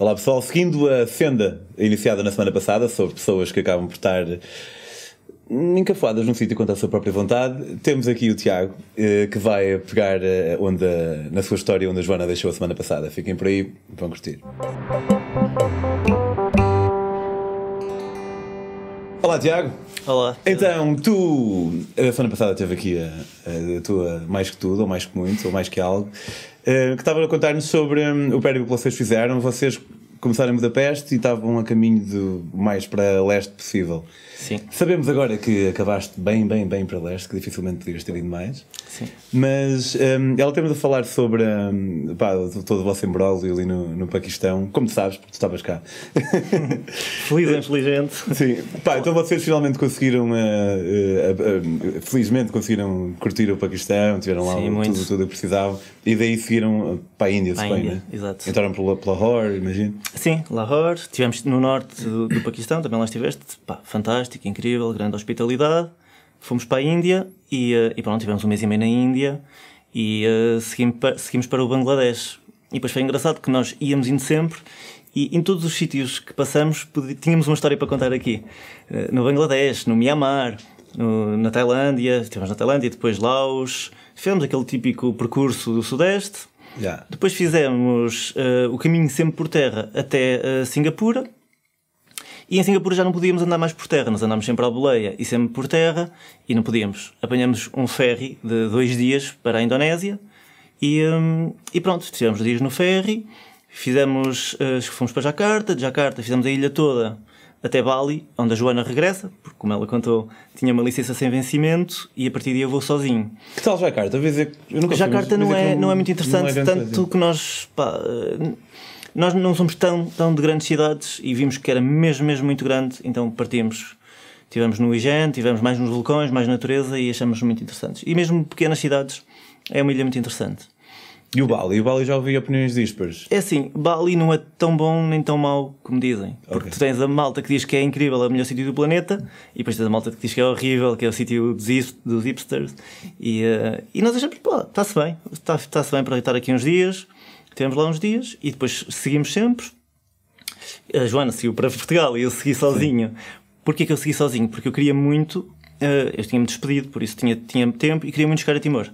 Olá pessoal, seguindo a senda iniciada na semana passada sobre pessoas que acabam por estar encafuadas num sítio contra a sua própria vontade, temos aqui o Tiago eh, que vai pegar eh, onde, na sua história onde a Joana deixou a semana passada. Fiquem por aí, vão curtir. Olá Tiago. Olá. Então, tu, a semana passada teve aqui a, a tua Mais que Tudo, ou Mais que Muito, ou Mais que Algo, uh, que estava a contar-nos sobre um, o périplo que vocês fizeram. Vocês começaram em Budapeste e estavam a caminho do mais para leste possível. Sim. Sabemos agora que acabaste bem, bem, bem para leste, que dificilmente podias ter ido mais. Sim. Mas um, ela temos a falar sobre um, pá, todo o vosso embrólio ali no, no Paquistão, como tu sabes, porque tu estavas cá. Feliz e inteligente. Sim. Pá, então vocês finalmente conseguiram, uh, uh, uh, felizmente conseguiram curtir o Paquistão, tiveram lá Sim, tudo, tudo o que precisavam e daí seguiram para a Índia, Para se bem, Índia, né? exato. Entraram pela Lahore, imagino. Sim, Lahore. Estivemos no norte do, do Paquistão, também lá estiveste. Pá, fantástico, incrível, grande hospitalidade. Fomos para a Índia e, eh, e pronto, tivemos um mês e meio na Índia e uh, seguimos, para, seguimos para o Bangladesh. E depois foi engraçado que nós íamos indo sempre e em todos os sítios que passamos tínhamos uma história para contar aqui. Eh, No Bangladesh, no Myanmar, no- na Tailândia, estivemos na Tailândia, depois Laos. Fizemos aquele típico percurso do Sudeste. Já. Depois fizemos eh, o caminho sempre por terra até eh, Singapura. E em Singapura já não podíamos andar mais por terra, nós andámos sempre à boleia e sempre por terra e não podíamos. Apanhamos um ferry de dois dias para a Indonésia e, hum, e pronto, tivemos dias no ferry, fizemos, eh, fomos para Jakarta, de Jakarta fizemos a ilha toda até Bali, onde a Joana regressa, porque como ela contou, tinha uma licença sem vencimento e a partir daí eu vou sozinho. Que tal Jacarta? Eu nunca fui, Jakarta mas não é, que não é muito interessante, não é tanto coisa. que nós, pá, eh, nós não somos tão, tão de grandes cidades e vimos que era mesmo, mesmo muito grande, então partimos. Tivemos no Igen, tivemos mais nos vulcões, mais natureza e achamos muito interessantes. E mesmo pequenas cidades, é uma ilha muito interessante. E o Bali? O Bali já ouvi opiniões dispares. É assim, Bali não é tão bom nem tão mau como dizem. Porque Ok. tu tens a malta que diz que é incrível, é o melhor sítio do planeta, e depois tens a malta que diz que é horrível, que é o sítio dos, hip- dos hipsters. E, eh, e nós achamos, pô, está-se bem, está- está-se bem para estar aqui uns dias. Tivemos lá uns dias e depois seguimos sempre. A Joana seguiu para Portugal e eu segui sozinho. Porquê que eu segui sozinho? Porque eu queria muito, eh, eu tinha-me despedido, por isso tinha, tinha tempo e queria muito chegar a Timor.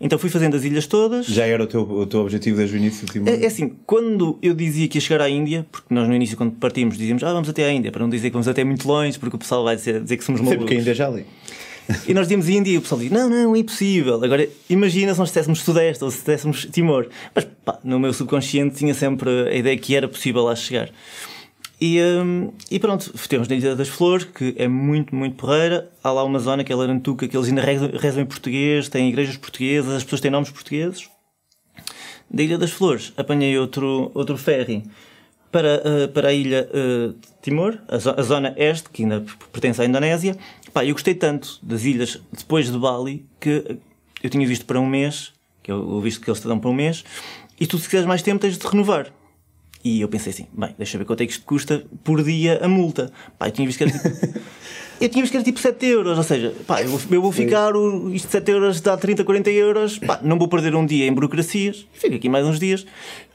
Então fui fazendo as ilhas todas. Já era o teu, o teu objetivo desde o início? Timor? É, é assim, quando eu dizia que ia chegar à Índia, porque nós no início, quando partimos, dizíamos, ah, vamos até à Índia, para não dizer que vamos até muito longe, porque o pessoal vai dizer, dizer que somos malucos. que ainda é já ali. E nós dizíamos Índia e o pessoal dizia, não, não, é impossível. Agora, imagina se nós dissessemos Sudeste ou se dissessemos Timor. Mas, pá, no meu subconsciente tinha sempre a ideia que era possível lá chegar. E, hum, e pronto, temos na Ilha das Flores, que é muito, muito porreira. Há lá uma zona que é Larantuca, que eles ainda rezam, em português, têm igrejas portuguesas, as pessoas têm nomes portugueses. Da Ilha das Flores apanhei outro, outro ferry para, eh, para a ilha de Timor, a, zo- a zona este, que ainda pertence à Indonésia. Pá, eu gostei tanto das ilhas depois de Bali que eu tinha visto para um mês, que eu, eu visto que eles te dão para um mês, e tu se quiseres mais tempo tens de renovar. E eu pensei assim, bem, deixa eu ver quanto é que isto custa por dia a multa. Pá, eu tinha visto que era tipo, eu tinha visto que era tipo 7 euros, ou seja, pá, eu vou, eu vou ficar, o, isto de 7 euros dá 30, 40 euros, pá, não vou perder um dia em burocracias, fico aqui mais uns dias.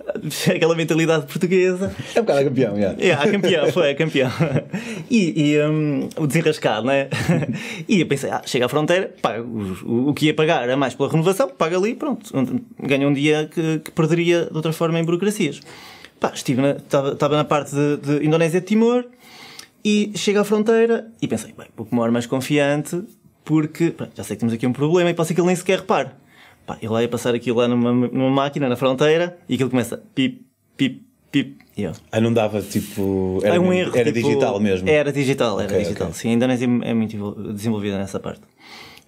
Aquela mentalidade portuguesa. É um bocado a campeão, já. É, a campeão, foi, a campeão. E, e, um, o desenrascado, não é? E eu pensei, ah, chega à fronteira, o, o que ia pagar a mais pela renovação, paga ali, pronto. Ganha um dia que, que perderia de outra forma em burocracias. Pá, estive na, estava, estava na parte de, de Indonésia e Timor e chego à fronteira e pensei, bem, uma hora mais confiante porque pá, já sei que temos aqui um problema e pode ser que ele nem sequer repare. Pá, ele lá ia passar aquilo lá numa, numa máquina na fronteira e aquilo começa pip, pip, pip. E eu, Ah, não dava tipo. Era, é um erro. era tipo, digital mesmo. Era digital, era Ok, digital. ok. Sim, a Indonésia é muito desenvolvida nessa parte.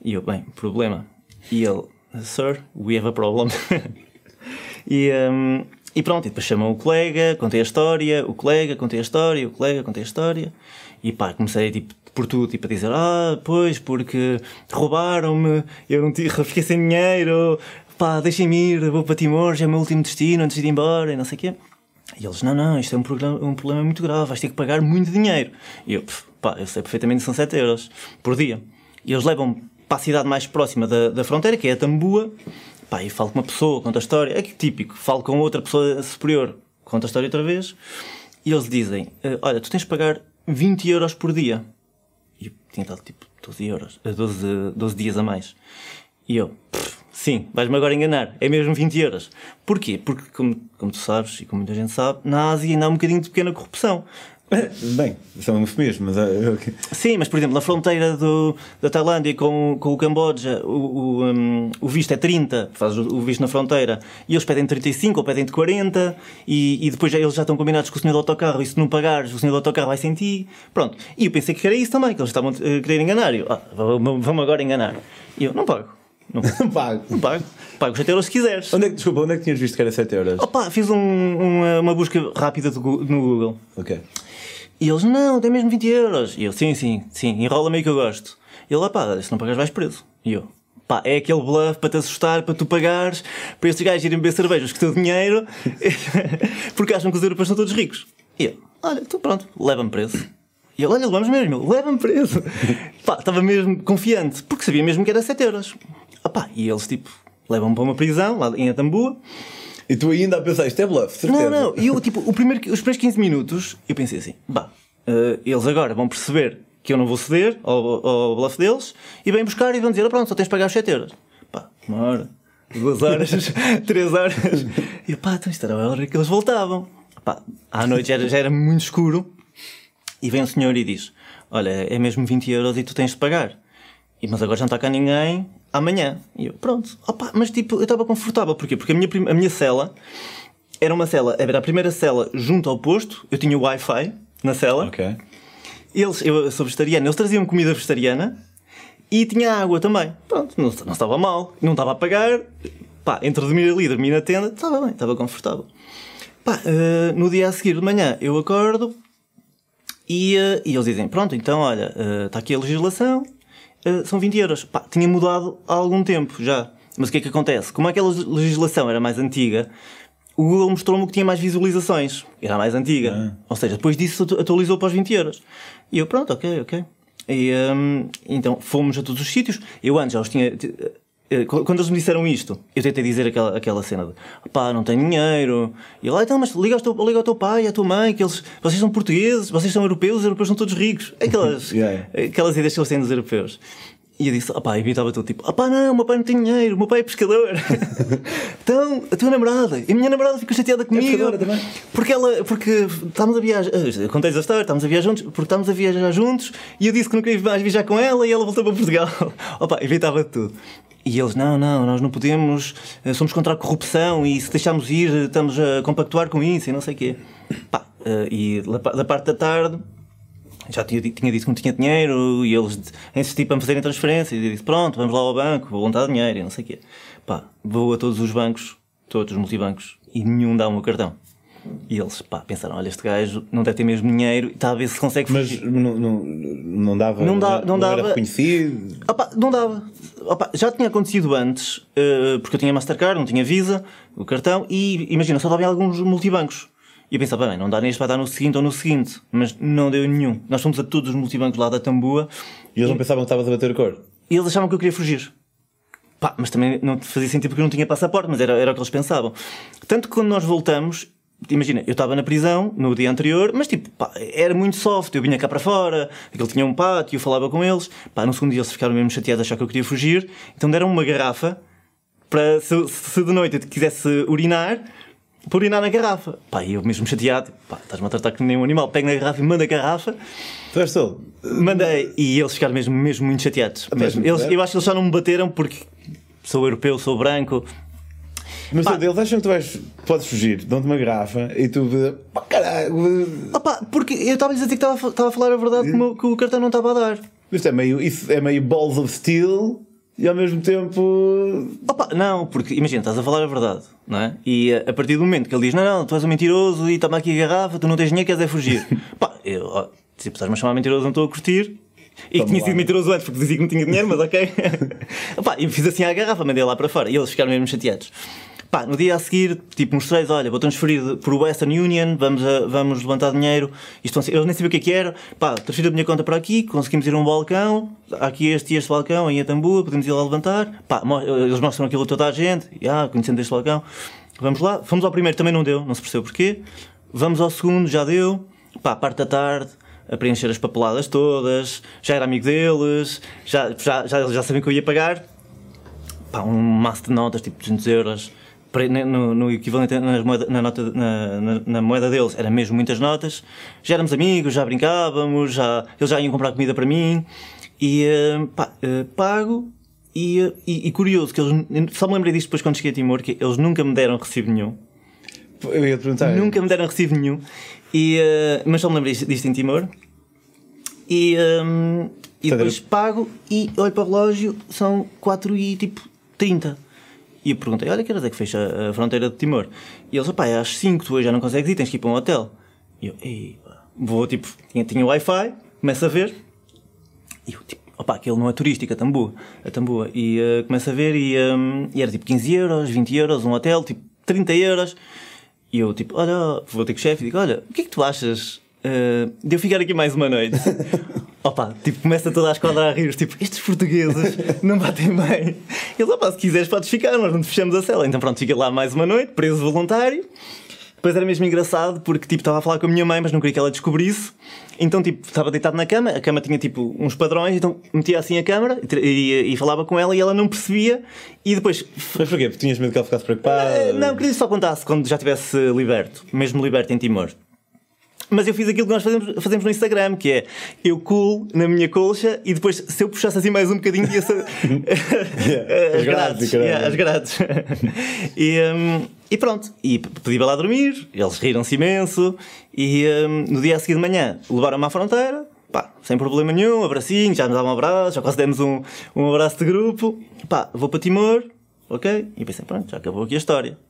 E eu, bem, problema. E ele, Sir, we have a problem. e, hum, e pronto, e depois chamam o colega, contei a história, o colega, contei a história, o colega, contei a história. E pá, comecei tipo por tudo, tipo a dizer, ah, pois, porque roubaram-me, eu não tive, fiquei sem dinheiro, pá, deixem-me ir, vou para Timor, já é o meu último destino antes de ir embora e não sei o quê. E eles, não, não, isto é um, programa, um problema muito grave, vais ter que pagar muito dinheiro. E eu, "Pff, pá, eu sei perfeitamente que são 7 euros por dia. E eles levam para a cidade mais próxima da, da fronteira, que é a Tambua, pá, e falo com uma pessoa, conta a história, é que típico, falo com outra pessoa superior, conta a história outra vez, e eles dizem: eh, Olha, tu tens de pagar 20 euros por dia. E eu tinha dado tipo 12 euros, eh, 12, 12 dias a mais. E eu, "Pff, sim, vais-me agora enganar, é mesmo 20 euros. Porquê? Porque, como, como tu sabes, e como muita gente sabe, na Ásia ainda há um bocadinho de pequena corrupção. Bem, isso é um eufemismo, mas. eh. Sim, mas por exemplo, na fronteira do, da Tailândia com, com o Camboja, o, o, um, o visto é 30, faz o, o visto na fronteira, e eles pedem 35 ou pedem de 40, e, e depois já, eles já estão combinados com o senhor do autocarro, e se não pagares, o senhor do autocarro vai sentir. Pronto. E eu pensei que era isso também, que eles estavam a querer enganar. Eu, ah, vamos agora enganar. E eu, não pago. Não, Pago. não pago. Pago os 7 euros se quiseres. Onde é que, desculpa, onde é que tinhas visto que era 7 euros? Opa, fiz um- uma, uma busca rápida do no Google. Ok. E eles, não, tem mesmo 20 euros. E eu, sim, sim, sim, enrola-me aí que eu gosto. E ele, ah pá, se não pagares vais preso. E eu, pá, é aquele bluff para te assustar, para tu pagares, para estes gajos irem beber cervejas com o teu dinheiro, porque acham que os europeus são todos ricos. E eu, olha, então pronto, leva-me preso. E ele, olha, levamos mesmo, leva-me preso. pá, estava mesmo confiante, porque sabia mesmo que era 7 euros. Ah pá, e eles, tipo, levam-me para uma prisão, lá em Atambua, E tu ainda a pensar, isto é bluff, certeza. não, não. E eu, tipo, o primeiro, os primeiros 15 minutos, eu pensei assim: bah, eh, eles agora vão perceber que eu não vou ceder ao, ao bluff deles e vêm buscar e vão dizer: ah, pronto, só tens de pagar os 7 euros. Pá, uma hora, duas horas, três horas. E pá, então isto era a hora que eles voltavam. Pá, à noite já era, já era muito escuro e vem o senhor e diz: Olha, é mesmo 20 euros e tu tens de pagar. E, mas agora já não está cá ninguém amanhã. E eu, pronto. Opa, mas tipo, eu estava confortável. Porquê? Porque a minha, a minha cela era uma cela, era a primeira cela junto ao posto. Eu tinha o Wi-Fi na cela. Ok. Eles, eu sou vegetariano, eles traziam comida vegetariana e tinha água também. Pronto, não, não estava mal, não estava a pagar. Pá, entre dormir ali e dormir na tenda, estava bem, estava confortável. Pá, eh, no dia a seguir de manhã eu acordo e, eh, e eles dizem: Pronto, então olha, eh, está aqui a legislação, eh, são 20 euros. Pá, tinha mudado há algum tempo já. Mas o que é que acontece? Como aquela legislação era mais antiga, o Google mostrou-me que tinha mais visualizações. Era mais antiga. Ou seja, depois disso atu- atualizou para os 20 euros. E eu, pronto, ok, ok. E, hum, então fomos a todos os sítios. Eu antes já os tinha. Eh, Quando eles me disseram isto, eu tentei dizer aquela, aquela cena de pá, não tenho dinheiro. E lá, então, mas liga ao, teu, liga ao teu pai, à tua mãe, que eles, vocês são portugueses, vocês são europeus, os europeus são todos ricos. Aquelas, Yeah. aquelas ideias que eles têm dos europeus. E eu disse, opá, e estava tudo tipo, opá, não, meu pai não tem dinheiro, o meu pai é pescador. então, a tua namorada, e a minha namorada ficou chateada comigo. pescadora também? Porque ela, porque estávamos a viajar, eh, contei-vos a história, estávamos a viajar juntos, porque estávamos a viajar juntos e eu disse que não queria mais viajar com ela e ela voltou para Portugal. Opá, evitava tudo. E eles, não, não, nós não podemos, eh, somos contra a corrupção e se deixarmos ir, eh, estamos a compactuar com isso e não sei o quê. Pá, e da parte da tarde, já tinha, tinha dito que não tinha dinheiro e eles insistiram para me fazerem transferência e eu disse, pronto, vamos lá ao banco, vou levantar dinheiro e não sei o quê. Pá, vou a todos os bancos, todos os multibancos e nenhum dá o meu cartão. E eles, pá, pensaram, olha, este gajo não deve ter mesmo dinheiro e está a ver se consegue Mas fugir. não, não, não dava. Não dá- não era dava- reconhecido. Opa, não dava. Opa, já tinha acontecido antes, eh, porque eu tinha Mastercard, não tinha Visa, o cartão, e imagina, só dava em alguns multibancos. E eu pensava, bem, não dá neste, vai dar no seguinte ou no seguinte, mas não deu nenhum. Nós fomos a todos os multibancos lá da Tambua E eles não pensavam que estavas a bater a cor. e eles achavam que eu queria fugir. Pá, mas também não fazia sentido porque eu não tinha passaporte, mas era, era o que eles pensavam. Tanto que quando nós voltamos, imagina, eu estava na prisão no dia anterior, mas tipo, pá, era muito soft. Eu vinha cá para fora, aquele tinha um pátio, eu falava com eles. Pá, no segundo dia eles ficaram mesmo chateados, acharam que eu queria fugir. Então deram uma garrafa para, se, se de noite eu quisesse urinar, para urinar na garrafa. Pá, e eu mesmo chateado, pá, estás-me a tratar como nem um animal. Pego na garrafa e mando a garrafa. Todo. Mandei e eles ficaram mesmo, mesmo muito chateados. Mesmo. Eles, eu acho que eles só não me bateram porque sou europeu, sou branco. Mas Pá. eles acham que tu vais, podes fugir, dão-te uma garrafa e tu. Pá, caralho. Opa, porque eu estava a dizer que estava, a- estava a falar a verdade que o, meu- que o cartão não estava a dar. Isto é meio, isso é meio balls of steel e ao mesmo tempo. Opa, não, porque imagina, estás a falar a verdade, não é? E a, a partir do momento que ele diz: Não, não, tu és um mentiroso e toma aqui a garrafa, tu não tens dinheiro, queres é fugir. Pá, eu, ó, estás-me a chamar mentiroso, não estou a curtir. E que tinha lá. sido mentiroso antes porque dizia que não tinha dinheiro, mas ok. Pá, e fiz assim à garrafa, mandei lá para fora e eles ficaram mesmo chateados. Pá, no dia a seguir, tipo, mostrei olha, vou transferir por Western Union, vamos, a- vamos levantar dinheiro. Isto, eles nem sabiam o que é que era. Pá, transferi a minha conta para aqui, conseguimos ir a um balcão, aqui este e este balcão em Atambua, podemos ir lá levantar. Pá, eles mostram aquilo a toda a gente, ah, conhecendo este balcão. vamos lá. Fomos ao primeiro, também não deu, não se percebeu porquê. Vamos ao segundo, já deu. Pá, parte da tarde, a preencher as papeladas todas, já era amigo deles, já, já, já, já sabiam que eu ia pagar. Pá, um maço de notas, tipo 200 euros. No, no equivalente moeda, na, nota, na, na, na moeda deles, era mesmo muitas notas. Já éramos amigos, já brincávamos, já, eles já iam comprar comida para mim. E eh, pá, eh, pago. E, eh, e, e curioso, que eles, só me lembrei disto depois quando cheguei a Timor, que eles nunca me deram recibo nenhum. Eu ia perguntar. Nunca me deram recibo nenhum. E, mas só me lembrei disto, em Timor. E, ehm, e Portanto, depois pago e olho para o relógio, são 4 e tipo 30. E eu perguntei: Olha, que horas é que fecha a fronteira de Timor? E eles: Pá, é às 5, tu hoje já não consegues ir, tens que ir para um hotel. E eu: Ei, pá." vou tipo, tinha, tinha Wi-Fi, começo a ver. E eu tipo: Opá, aquele não é turístico, a Tambua. A Tambua. E eh, começo a ver e, ehm, e era tipo 15 euros, 20 euros, um hotel, tipo 30 euros. E eu, tipo, olha, vou ter com o chefe e digo: Olha, o que é que tu achas eh, de eu ficar aqui mais uma noite? Opa, tipo, começa toda a esquadra a rir, tipo, estes portugueses não batem bem. Ele, opa, se quiseres podes ficar, nós não te fechamos a cela. Então pronto, fiquei lá mais uma noite, preso voluntário. Depois era mesmo engraçado porque, tipo, estava a falar com a minha mãe, mas não queria que ela descobrisse. Então, tipo, estava deitado na cama, a cama tinha, tipo, uns padrões, então metia assim a câmera e, e- falava com ela e ela não percebia. E depois Mas porquê? Porque tinhas medo que ela ficasse preocupada? Não, queria só contasse quando já estivesse liberto, mesmo liberto em Timor. Mas eu fiz aquilo que nós fazemos, fazemos no Instagram, que é eu cool na minha colcha e depois se eu puxasse assim mais um bocadinho ia ser as grades, yeah, as grades. e, hum, e pronto, e pedi para lá dormir, eles riram-se imenso e hum, no dia a seguir de manhã levaram-me à fronteira, pá, sem problema nenhum, abracinho, já nos davam um abraço, já quase demos um, um abraço de grupo, pá, vou para Timor, ok? E pensei, pronto, já acabou aqui a história.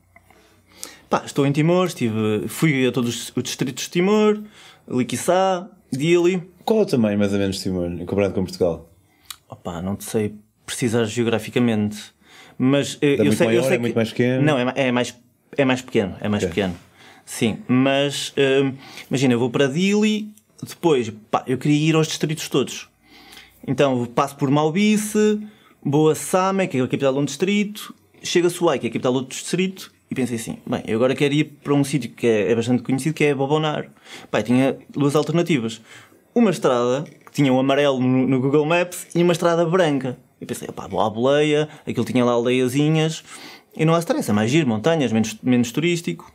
Pá, estou em Timor, estive, fui a todos os distritos de Timor, Liquiçá, Dili. Qual é o tamanho, mais ou menos, de Timor, comparado com Portugal? Opa, não te sei precisar geograficamente, mas É eu sei, eu maior, sei é que- muito mais pequeno? Não, é, é mais é mais pequeno, é mais Ok. pequeno. Sim, mas hum, imagina, eu vou para Dili, depois, pá, eu queria ir aos distritos todos. Então passo por Malbice, vou a Same, que é a capital de um distrito, chego a Suai, que é a capital de outro distrito, e pensei assim, bem, eu agora quero ir para um sítio que é, é bastante conhecido, que é Bobonar. Eu tinha duas alternativas. Uma estrada, que tinha um amarelo no, no Google Maps, e uma estrada branca. E pensei, pá, vou à boleia, aquilo tinha lá aldeiazinhas, e não há stress, é mais giro, montanhas, menos, menos turístico.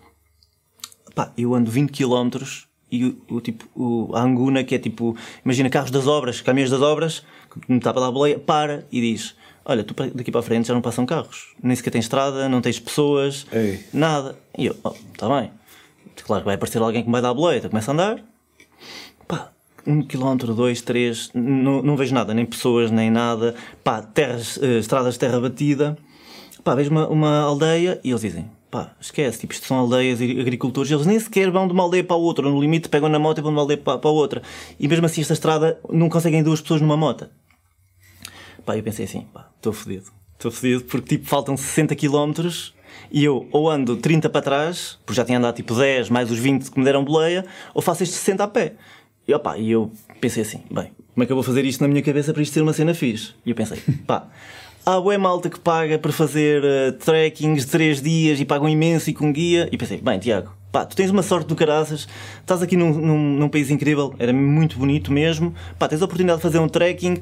Pá, eu ando 20 km e o, o tipo, o, a Anguna, que é tipo, imagina carros das obras, caminhões das obras, que me está para dar a boleia, para e diz: Olha, tu daqui para a frente já não passam carros, nem sequer tens estrada, não tens pessoas, Ei. nada. E eu, oh, está bem. Claro que vai aparecer alguém que me vai dar a boleia, então começa a andar, pá, um quilómetro, dois, três, não, não vejo nada, nem pessoas, nem nada, pá, terras, eh, estradas de terra batida, pá, vejo uma, uma aldeia e eles dizem, pá, esquece, tipo, isto são aldeias e agricultores, eles nem sequer vão de uma aldeia para a outra, no limite pegam na moto e vão de uma aldeia para, para a outra, e mesmo assim esta estrada não conseguem duas pessoas numa moto. Pá, eu pensei assim, pá, estou fodido. Estou fodido porque tipo faltam 60 km e eu ou ando 30 para trás, porque já tinha andado tipo 10 mais os 20 que me deram boleia, ou faço estes 60 a pé. E, opá, e eu pensei assim, bem, como é que eu vou fazer isto na minha cabeça para isto ser uma cena fixe? E eu pensei, pá, há boa malta que paga para fazer uh, trekkings de 3 dias e pagam imenso e com guia. E pensei, bem, Tiago, pá, tu tens uma sorte do caraças, estás aqui num, num, num país incrível, era muito bonito mesmo, pá, tens a oportunidade de fazer um trekking,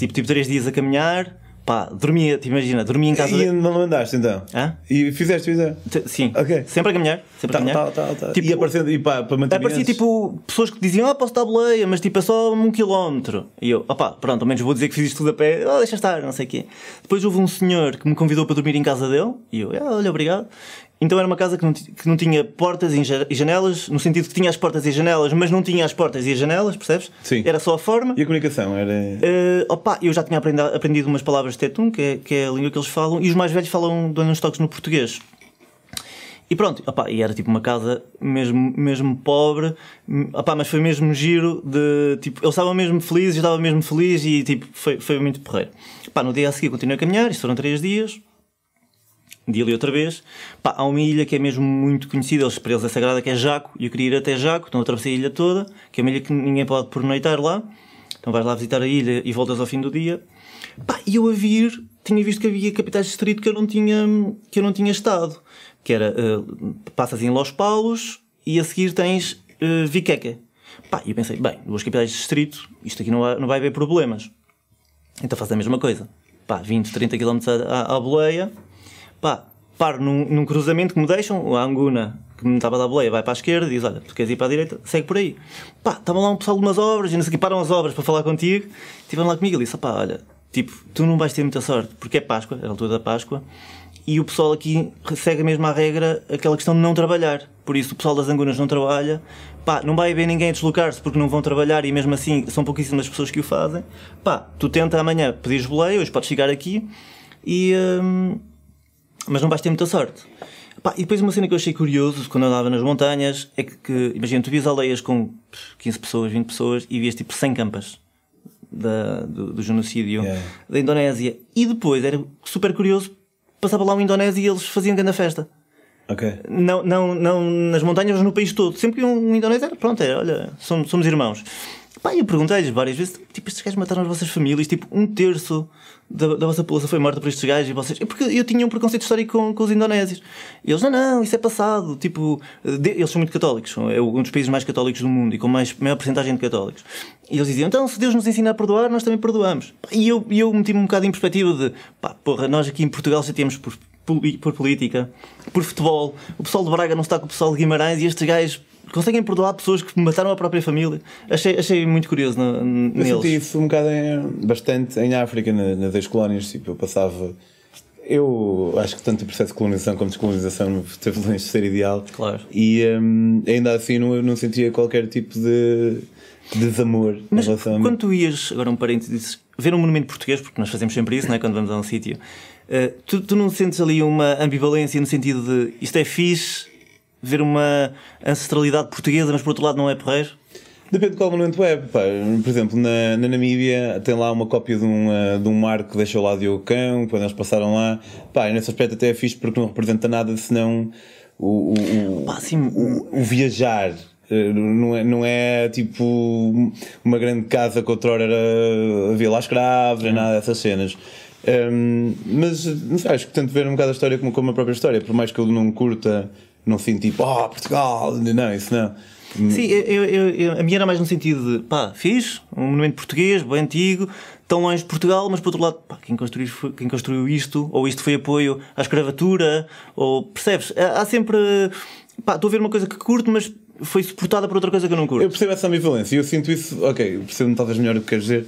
tipo, tipo 3 dias a caminhar, pá, dormia, te imagina, dormia em casa. E não mandaste então? Hã? E fizeste isso? Te- Sim, Ok. sempre a caminhar, sempre a Tá, caminhar. tá, tá, tá. Tipo, e aparecendo e pá, para manter Aparecia tipo pessoas que diziam, ah, posso dar boleia, mas tipo é só um quilómetro. E eu, opá, pronto, ao menos vou dizer que fiz isto tudo a pé, oh, deixa estar, não sei o quê. Depois houve um senhor que me convidou para dormir em casa dele, e eu, ah, olha, obrigado. Então era uma casa que não, que não tinha portas e ja- janelas, no sentido que tinha as portas e as janelas, mas não tinha as portas e as janelas, percebes? Sim. Era só a forma. E a comunicação era. Eh, opa, eu já tinha aprendido, aprendido umas palavras de Tetum, que é, que é a língua que eles falam, e os mais velhos falam, dão-lhe uns toques no português. E pronto, opá, e era tipo uma casa mesmo, mesmo pobre, opá, mas foi mesmo giro de tipo, eles estavam mesmo felizes, eu estava mesmo feliz e tipo, foi, foi muito porreiro. Pá, no dia a seguir continuei a caminhar, isto foram três dias, dia ali outra vez. Pá, há uma ilha que é mesmo muito conhecida, eles, para eles é sagrada, que é Jaco, e eu queria ir até Jaco, então atravessei a ilha toda, que é uma ilha que ninguém pode pernoitar lá. Então vais lá visitar a ilha e voltas ao fim do dia. Pá, e eu a vir, tinha visto que havia capitais de distrito que eu não tinha, que eu não tinha estado. Que era, uh, passas em Los Paulos e a seguir tens uh, Viqueca. Pá, e eu pensei, bem, duas capitais de distrito, isto aqui não vai, não vai haver problemas. Então faz a mesma coisa. Pá, 20, 30 km à, à boleia. Pá, paro num, num, cruzamento que me deixam, a Anguna, que me estava a dar boleia, vai para a esquerda diz: Olha, tu queres ir para a direita, segue por aí. Pá, estava lá um pessoal de umas obras, e não sei param as obras para falar contigo. Estiveram lá comigo e disse: Pá, olha, tipo, tu não vais ter muita sorte, porque é Páscoa, é a altura da Páscoa, e o pessoal aqui segue mesmo à regra aquela questão de não trabalhar. Por isso, o pessoal das Angunas não trabalha, pá, não vai haver ninguém a deslocar-se porque não vão trabalhar e mesmo assim são pouquíssimas pessoas que o fazem. Pá, tu tenta amanhã pedir boleia, hoje podes chegar aqui e. Hum, mas não vais ter muita sorte. Pá, e depois uma cena que eu achei curioso quando andava nas montanhas é que, que imagina, tu vias aldeias com 15 pessoas, 20 pessoas e vias tipo 100 campas da, do, do genocídio yeah. da Indonésia. E depois era super curioso passava lá um indonésio e eles faziam grande festa. Ok. Não, não, não nas montanhas, mas no país todo. Sempre que um indonésio era, pronto, era, olha, somos, somos irmãos. Pá, eu perguntei-lhes várias vezes, tipo, estes gajos mataram as vossas famílias, tipo, um terço da, da vossa população foi morta por estes gajos e vocês... Porque eu tinha um preconceito histórico com, com os indonésios. E eles, não, não, isso é passado, tipo, de, eles são muito católicos, é um dos países mais católicos do mundo e com mais, maior porcentagem de católicos. E eles diziam, então, se Deus nos ensina a perdoar, nós também perdoamos. E eu, eu meti-me um bocado em perspectiva de, pá, porra, nós aqui em Portugal já temos por, por política, por futebol, o pessoal de Braga não está com o pessoal de Guimarães e estes gajos conseguem perdoar pessoas que mataram a própria família. Achei, achei muito curioso no, neles. Eu senti isso um bocado em, bastante em África, na, nas ex-colónias. Tipo, eu passava. Eu acho que tanto o processo de colonização como de descolonização teve longe de ser ideal. Claro. E um, ainda assim não, não sentia qualquer tipo de desamor Mas em relação quando tu ias, agora um parênteses, ver um monumento português, porque nós fazemos sempre isso, não é? quando vamos a um sítio, uh, tu, tu não sentes ali uma ambivalência no sentido de isto é fixe, ver uma ancestralidade portuguesa, mas por outro lado não é porreiro? Depende de qual monumento é. Pá. Por exemplo, na, na Namíbia tem lá uma cópia de um, uh, de um marco que deixou lá Diogo Cão, quando eles passaram lá. Pá, e nesse aspecto até é fixe porque não representa nada senão o, o, Pá, assim, o, o viajar. Uh, não é, não é tipo uma grande casa que outrora era a Vila Escravos, nem nada dessas cenas. Um, mas não sei, acho que tento ver um bocado a história como, como a própria história, por mais que eu não curta não sinto tipo, oh, Portugal, não, isso não. Sim, eu, eu, eu, a minha era mais no sentido de, pá, fiz um monumento português, bem antigo, tão longe de Portugal, mas por outro lado, pá, quem, construiu, quem construiu isto, ou isto foi apoio à escravatura, ou percebes? Há sempre, pá, estou a ver uma coisa que curto, mas foi suportada por outra coisa que eu não curto. Eu percebo essa ambivalência e eu sinto isso, ok, percebo talvez melhor o que queres dizer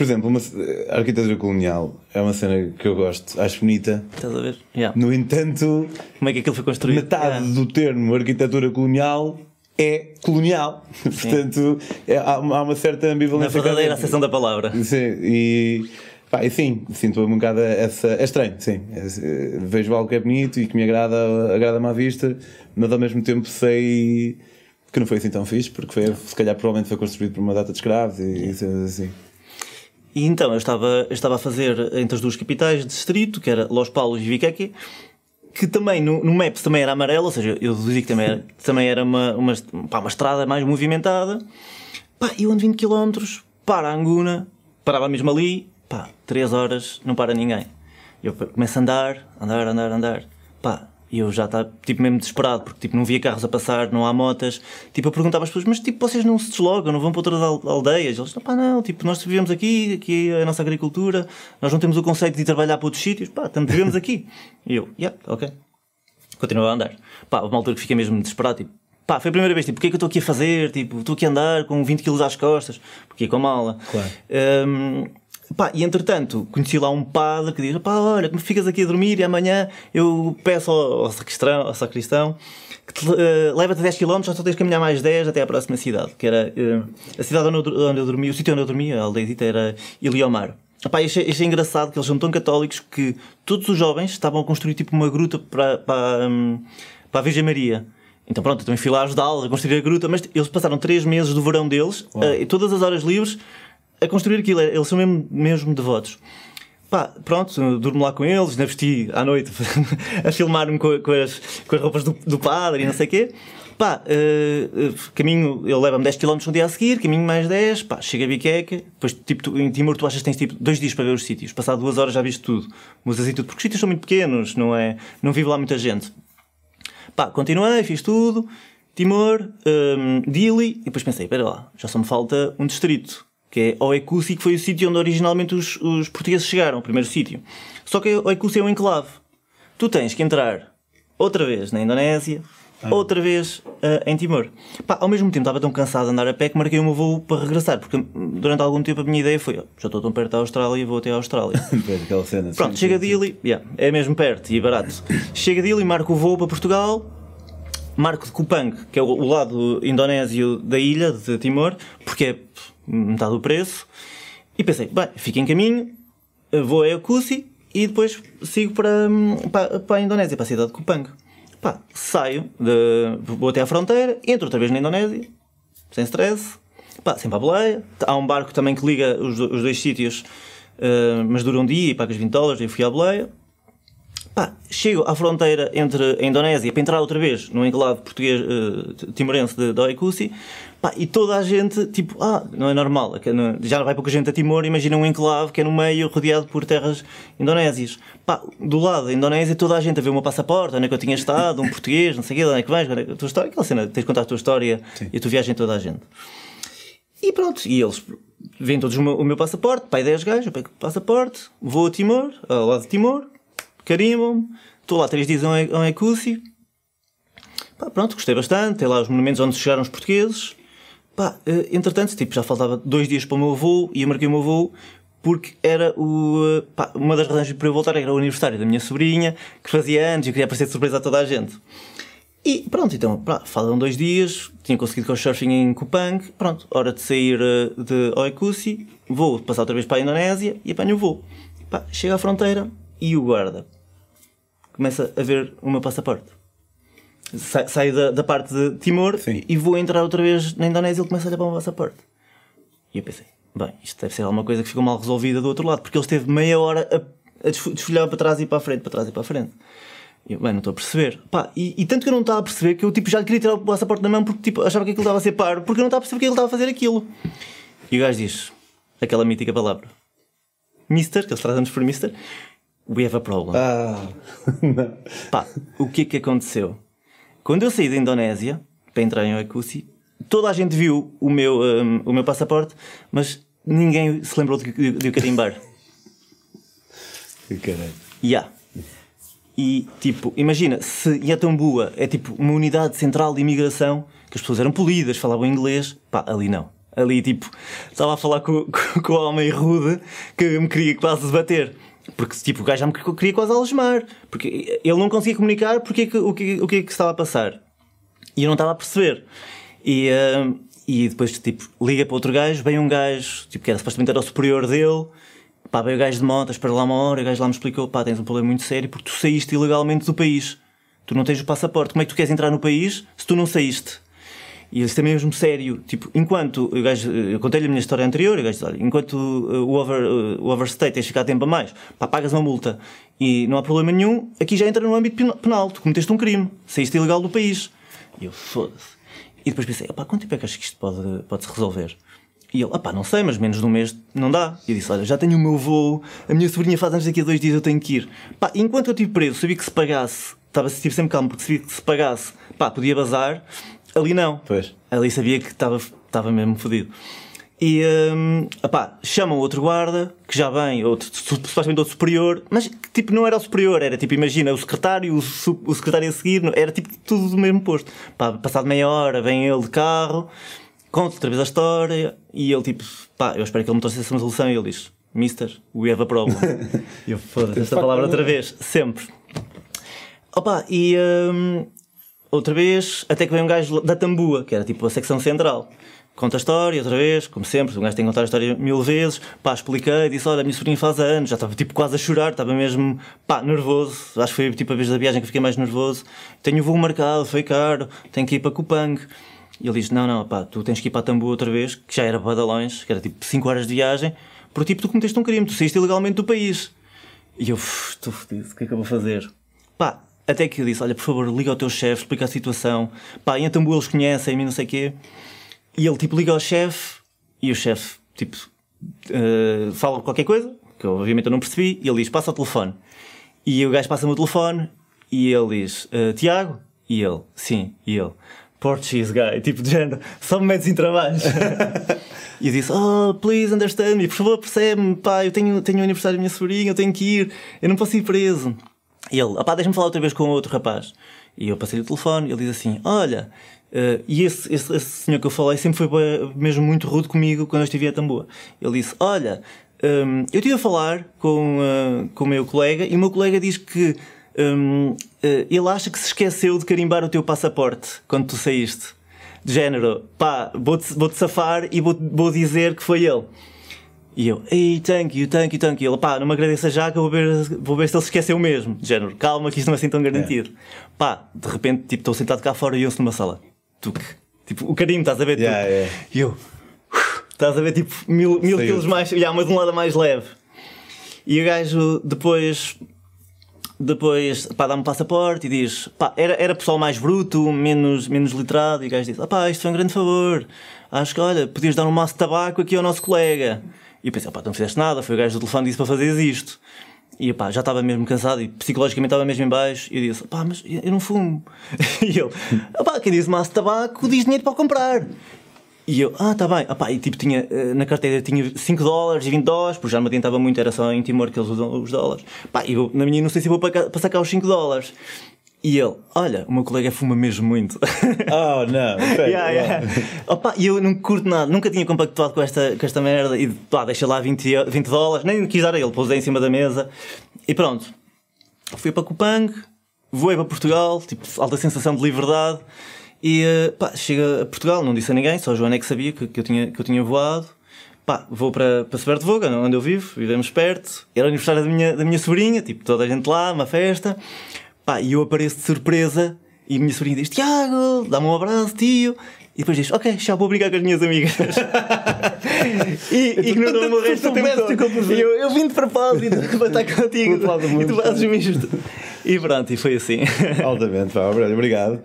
por exemplo, uma, a arquitetura colonial é uma cena que eu gosto, acho bonita. Estás a ver? Yeah. No entanto, como é que aquilo foi construído? Metade yeah. do termo arquitetura colonial é colonial. Portanto, é, há, há, uma certa ambivalência. Na verdadeira acessão da palavra. Sim, e, pá, e sim, sinto um bocado essa. É estranho, sim. É, vejo algo que é bonito e que me agrada, agrada-me à vista, mas ao mesmo tempo sei que não foi assim tão fixe, porque foi, se calhar provavelmente foi construído por uma data de escravos e, e assim. E então eu estava, eu estava a fazer entre as duas capitais de distrito, que era Los Paulos e Viqueque, que também no, no Maps também era amarelo, ou seja, eu deduzi que também era, também era uma, uma, pá, uma estrada mais movimentada. Pá, eu ando 20 km para Anguna, parava mesmo ali, pá, 3 horas, não para ninguém. Eu começo a andar, andar, andar, andar. Pá, e eu já estava, tipo, mesmo desesperado, porque, tipo, não via carros a passar, não há motas. Tipo, eu perguntava às pessoas, mas, tipo, vocês não se deslogam, não vão para outras aldeias? Eles, não, pá, não, tipo, nós vivemos aqui, aqui é a nossa agricultura, nós não temos o conceito de ir trabalhar para outros sítios, pá, estamos, vivemos aqui. E eu, yeah, ok. Continuava a andar. Pá, uma altura que fiquei mesmo desesperado, tipo, pá, foi a primeira vez, tipo, o que é que eu estou aqui a fazer? Tipo, estou aqui a andar com 20 kg às costas, porque com a mala. Claro. Um, Pá, e entretanto, conheci lá um padre que diz: pá, olha, como ficas aqui a dormir e amanhã eu peço ao, ao sacristão, ao sacristão que te, uh, leva-te 10 km, só tens de caminhar mais 10 até à próxima cidade, que era uh, a cidade onde eu, onde eu dormi, o sítio onde eu dormi, a aldeia era Iliomar. Epá, achei, achei engraçado que eles são tão católicos que todos os jovens estavam a construir tipo uma gruta para, para, um, para a Virgem Maria. Então pronto, eu também fui lá ajudá-los a construir a gruta, mas eles passaram 3 meses do verão deles, uh, e todas as horas livres, a construir aquilo. Eles são mesmo, mesmo devotos. Pá, pronto, durmo lá com eles, na vesti à noite a filmar-me com, com, as, com as roupas do, do padre e não sei o quê. Pá, uh, caminho, ele leva-me 10 km no dia a seguir, caminho mais 10, pá, chega a Biqueca, depois, tipo, tu, em Timor tu achas que tens tipo dois dias para ver os sítios, passado duas horas já viste tudo, musas e tudo, porque os sítios são muito pequenos, não é? Não vive lá muita gente. Pá, continuei, fiz tudo, Timor, um, Dili, e depois pensei, espera lá, já só me falta um distrito, que é Oecussi, que foi o sítio onde originalmente os, os portugueses chegaram, o primeiro sítio. Só que Oecussi é um enclave. Tu tens que entrar outra vez na Indonésia, ah. outra vez uh, em Timor. Pá, ao mesmo tempo estava tão cansado de andar a pé que marquei o meu voo para regressar, porque durante algum tempo a minha ideia foi: já estou tão perto da Austrália, vou até à Austrália. cena, Pronto, sim, chega a Dili, yeah, é mesmo perto e barato. chega a Dili, marco o voo para Portugal, marco de Kupang, que é o, lado indonésio da ilha de Timor, porque é metade do preço, e pensei: bem, fico em caminho, vou a Yakusi e depois sigo para, para, para a Indonésia, para a cidade de Kupang. Pá, saio, de, vou até à fronteira, entro outra vez na Indonésia, sem stress, pá, sempre à boleia. Há um barco também que liga os, os dois sítios, uh, mas dura um dia e pagas 20 dólares. Eu fui à boleia. Pá, chego à fronteira entre a Indonésia para entrar outra vez no enclave português uh, timorense de, de Oikusi Pá, e toda a gente, tipo, ah, não é normal, já não vai pouca gente a Timor, imagina um enclave que é no meio, rodeado por terras indonésias. Pá, do lado da Indonésia, toda a gente a ver o meu passaporte, onde é que eu tinha estado, um português, não sei o quê, onde é que vais, onde é que a tua história, aquela cena, tens de contar a tua história Sim. e a tua viagem toda a gente. E pronto, e eles veem todos o meu, o meu passaporte, pai 10 gajos, eu pego o passaporte, vou a Timor, ao lado de Timor, carimbam-me, estou lá três dias em Ecúcio. Pá, pronto, gostei bastante, tem lá os monumentos onde chegaram os portugueses. Pá, eh, entretanto, tipo, já faltava dois dias para o meu voo e eu marquei o meu voo porque era o, eh, pá, uma das razões para eu voltar era o aniversário da minha sobrinha que fazia anos e queria aparecer de surpresa a toda a gente. E pronto, então, pá, falam dois dias, tinha conseguido surfing em Kupang, pronto, hora de sair eh, de Oikusi, vou passar outra vez para a Indonésia e apanho o voo. Pá, chego à fronteira e o guarda começa a ver o meu passaporte saio da, da parte de Timor Sim. e vou entrar outra vez na Indonésia e ele começa a olhar para o passaporte. E eu pensei, bem, isto deve ser alguma coisa que ficou mal resolvida do outro lado, porque ele esteve meia hora a, a desfolhar para trás e para a frente, para trás e para a frente. E eu, bem, não estou a perceber. Pá, e, e, tanto que eu não estava a perceber que eu tipo, já queria tirar o passaporte na mão porque tipo, achava que aquilo estava a ser paro, porque eu não estava a perceber que ele estava a fazer aquilo. E o gajo diz aquela mítica palavra: Mister, que eles trazem-nos por Mister, we have a problem. Ah, Pá, o que é que aconteceu? Quando eu saí da Indonésia, para entrar em Oikusi, toda a gente viu o meu, um, o meu passaporte, mas ninguém se lembrou de, de, de o carimbar. Que caralho. Yeah. E tipo, imagina, se Yatambua é tipo uma unidade central de imigração, que as pessoas eram polidas, falavam inglês, pá, ali não. Ali tipo, estava a falar com, com, com o homem rude que me queria quase debater. Porque tipo, o gajo já me queria quase algemar. Porque ele não conseguia comunicar porque, o, que, o que é que estava a passar. E eu não estava a perceber. E, uh, e depois, tipo, liga para outro gajo, vem um gajo, tipo, que era supostamente era o superior dele. Pá, veio o gajo de moto, espera lá uma hora, o gajo lá me explicou, pá, tens um problema muito sério porque tu saíste ilegalmente do país. Tu não tens o passaporte. Como é que tu queres entrar no país se tu não saíste? E isto é mesmo sério. Tipo, enquanto o gajo, eu contei-lhe a minha história anterior, o gajo olha, enquanto uh, o, over, uh, o overstay tens ficar tempo a mais, pá, pagas uma multa e não há problema nenhum, aqui já entra no âmbito penal. Tu cometeste um crime, saíste ilegal do país. E eu, foda-se. E depois pensei, pá, quanto tempo é que acho que isto pode, pode se resolver? E ele, pá, não sei, mas menos de um mês não dá. E eu disse, olha, já tenho o meu voo, a minha sobrinha faz anos daqui a dois dias, eu tenho que ir. Pá, enquanto eu estive preso, sabia que se pagasse, estava estive sempre calmo, porque sabia que se pagasse, pá, podia bazar. Ali não. Pois. Ali sabia que estava, estava mesmo fodido. E um, opá, chamam outro guarda, que já vem, outro, supostamente outro superior, mas que tipo não era o superior, era tipo, imagina, o secretário, o, o secretário a seguir, era tipo tudo do mesmo posto. Pá, passado meia hora, vem ele de carro, conta outra vez a história, e ele tipo, pá, eu espero que ele me trouxe essa resolução, e ele diz: Mister, we have a problem. e eu foda-se esta palavra outra vez, sempre. Opa, e um, outra vez, até que vem um gajo da Tambua, que era tipo a secção central. Conta a história, outra vez, como sempre, um gajo tem que contar a história mil vezes. Pá, expliquei, disse: Olha, a minha sobrinha faz anos, já estava tipo quase a chorar, estava mesmo, pá, nervoso. Acho que foi tipo a vez da viagem que fiquei mais nervoso. Tenho o voo marcado, foi caro, tenho que ir para Kupang. E ele disse: Não, não, pá, tu tens que ir para a Tambua outra vez, que já era badalões, que era tipo 5 horas de viagem, porque tipo tu cometeste um crime, tu saíste ilegalmente do país. E eu, estou fodido, o que é que eu vou fazer? Pá, Até que eu disse: Olha, por favor, liga ao teu chefe, explica a situação. Pá, em Atambu eles conhecem-me, não sei o quê. E ele, tipo, liga ao chefe e o chefe, tipo, uh, fala qualquer coisa, que obviamente eu não percebi, e ele diz: Passa o telefone. E o gajo passa-me o telefone e ele diz: uh, Tiago? E ele: Sim. E ele: Portuguese guy, tipo de género, só me metes em trabalho. e eu disse: Oh, please understand me, por favor, percebe-me, pá, eu tenho, tenho o aniversário da minha sobrinha, eu tenho que ir, eu não posso ir preso. Ele: pá, deixa-me falar outra vez com outro rapaz. E eu passei o telefone ele diz assim: Olha, uh, e esse, esse, esse, senhor que eu falei sempre foi mesmo muito rude comigo quando eu estive a Tamboa. Ele disse: Olha, um, eu estive a falar com, uh, com o meu colega e o meu colega diz que um, uh, ele acha que se esqueceu de carimbar o teu passaporte quando tu saíste. De género, pá, vou-te vou -te safar e vou, vou dizer que foi ele. E eu, ei, thank you, thank you, thank you. Ele, pá, não me agradeça já que eu vou ver, vou ver se ele se esqueceu mesmo. De género, calma que isto não é assim tão garantido. É. Pá, de repente, tipo, estou sentado cá fora e eu-se numa sala. Tu, tipo, o carinho, estás a ver? Yeah, yeah. E eu, Estás a ver tipo mil, mil quilos mais, já, mas de um lado mais leve. E o gajo depois depois pá, dá-me passaporte e diz pá, era, era pessoal mais bruto, menos, menos literado, e o gajo diz: ah, pá, isto foi um grande favor. Acho que olha, podias dar um maço de tabaco aqui ao nosso colega. E pensei: pá, não fizeste nada, foi o gajo do telefone que disse para fazeres isto. E pá, já estava mesmo cansado e psicologicamente estava mesmo em baixo. E eu disse: pá, mas eu não fumo. e ele: pá, quem diz maço de tabaco diz dinheiro para comprar. E eu, ah, tá bem. Ah, pá, e tipo, tinha, eh, na carteira tinha 5 dólares e 20 dólares, porque já me adiantava muito, era só em Timor que eles usam os dólares. Pá, eu, na minha, não sei se vou para, para sacar os 5 dólares. E ele, olha, o meu colega fuma mesmo muito. Oh, não. yeah, yeah. Opa, e eu não curto nada, nunca tinha compactuado com esta, com esta merda e pá, deixa lá 20, 20 dólares, nem quis dar a ele, pousei em cima da mesa e pronto. Fui para Cupang, voei para Portugal, tipo, alta sensação de liberdade. E eh, pá, chega a Portugal, não disse a ninguém, só a Joana é que sabia que, que, eu, tinha, que eu tinha voado. Pá, vou para, para Severo de Voga, onde eu vivo, vivemos perto. Era o aniversário da minha, da minha sobrinha, tipo, toda a gente lá, uma festa. Pá, e eu apareço de surpresa e a minha sobrinha diz: Tiago, dá-me um abraço, tio. E depois diz: Ok, já vou brincar com as minhas amigas. e ignorou-me o resto do tempo. E eu, eu vim de propósito para estar contigo. e tu fazes-me isto. E pronto, e foi assim. Altamente, pá, obrigado.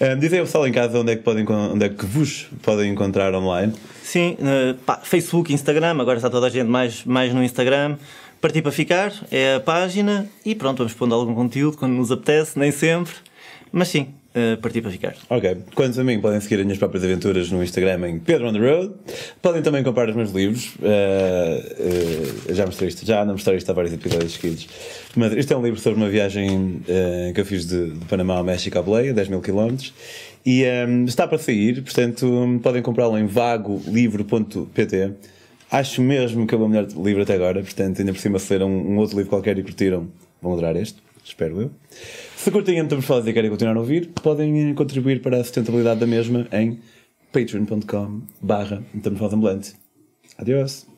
Um, dizem ao pessoal em casa onde é, que podem, onde é que vos podem encontrar online. Sim, uh, pá, Facebook, Instagram, agora está toda a gente mais, mais no Instagram. Partir para ficar é a página e pronto, vamos pondo algum conteúdo quando nos apetece, nem sempre. Mas sim, uh, partir para ficar. Ok. Quanto a mim, podem seguir as minhas próprias aventuras no Instagram em Pedro on the Road. Podem também comprar os meus livros. Uh, uh, já mostrei isto, já não mostrei isto há vários episódios seguidos. Mas este é um livro sobre uma viagem que eu fiz de, de, Panamá ao México à Boleia, 10 mil km. E um, está para sair, portanto podem comprá-lo em vagolivro.pt. Acho mesmo que é o meu melhor livro até agora, portanto, ainda por cima, se leram um, outro livro qualquer e curtiram, vão adorar este, espero eu. Se curtem a Metamorfose e querem continuar a ouvir, podem contribuir para a sustentabilidade da mesma em patreon.com barra Metamorfose Ambulante. Adeus!